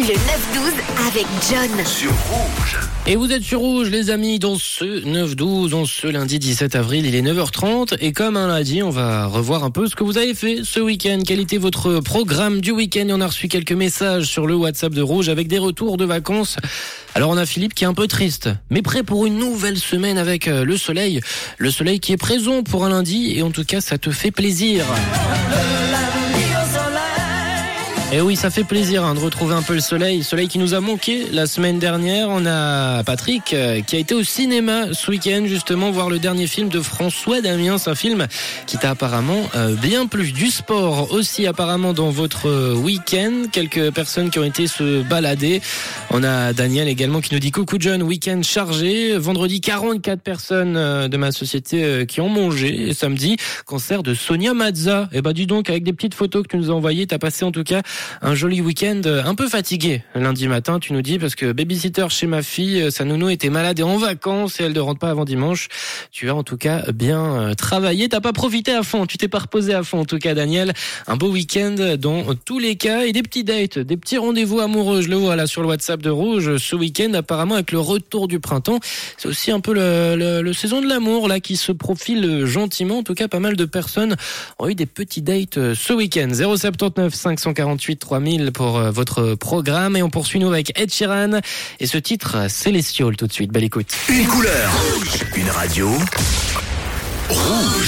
Le 9-12 avec John. Sur Rouge. Et vous êtes sur Rouge, les amis, dans ce 9-12, dans ce lundi 17 avril, il est 9h30. Et comme on l'a dit, on va revoir un peu ce que vous avez fait ce week-end. Quel était votre programme du week-end? Et on a reçu quelques messages sur le WhatsApp de Rouge avec des retours de vacances. Alors on a Philippe qui est un peu triste, mais prêt pour une nouvelle semaine avec euh, le soleil. Le soleil qui est présent pour un lundi, et en tout cas, ça te fait plaisir. Et oui, ça fait plaisir hein, de retrouver un peu le soleil, le soleil qui nous a manqué la semaine dernière. On a Patrick euh, qui a été au cinéma ce week-end justement voir le dernier film de François Damien, un film qui t'a apparemment euh, bien plu. Du sport aussi apparemment dans votre week-end. Quelques personnes qui ont été se balader. On a Daniel également qui nous dit coucou John, week-end chargé. Vendredi 44 personnes euh, de ma société euh, qui ont mangé. Et samedi concert de Sonia Mazza. Et bah dis donc avec des petites photos que tu nous as envoyées, t'as passé en tout cas un joli week-end euh, un peu fatigué lundi matin, tu nous dis, parce que babysitter chez ma fille, euh, sa nounou était malade et en vacances et elle ne rentre pas avant dimanche. Tu as en tout cas bien euh, travaillé, t'as pas profité à fond, tu t'es pas reposé à fond en tout cas Daniel. Un beau week-end dans tous les cas et des petits dates, des petits rendez-vous amoureux, je le vois là sur le WhatsApp de Rouge ce week-end apparemment avec le retour du printemps. C'est aussi un peu le, le- le saison de l'amour là qui se profile gentiment. En tout cas, pas mal de personnes ont eu des petits dates ce week-end. 079 548 3000 pour euh, votre programme et on poursuit nous avec Ed Sheeran et ce titre Celestial tout de suite. Belle écoute. Une couleur. Une radio. Rouge.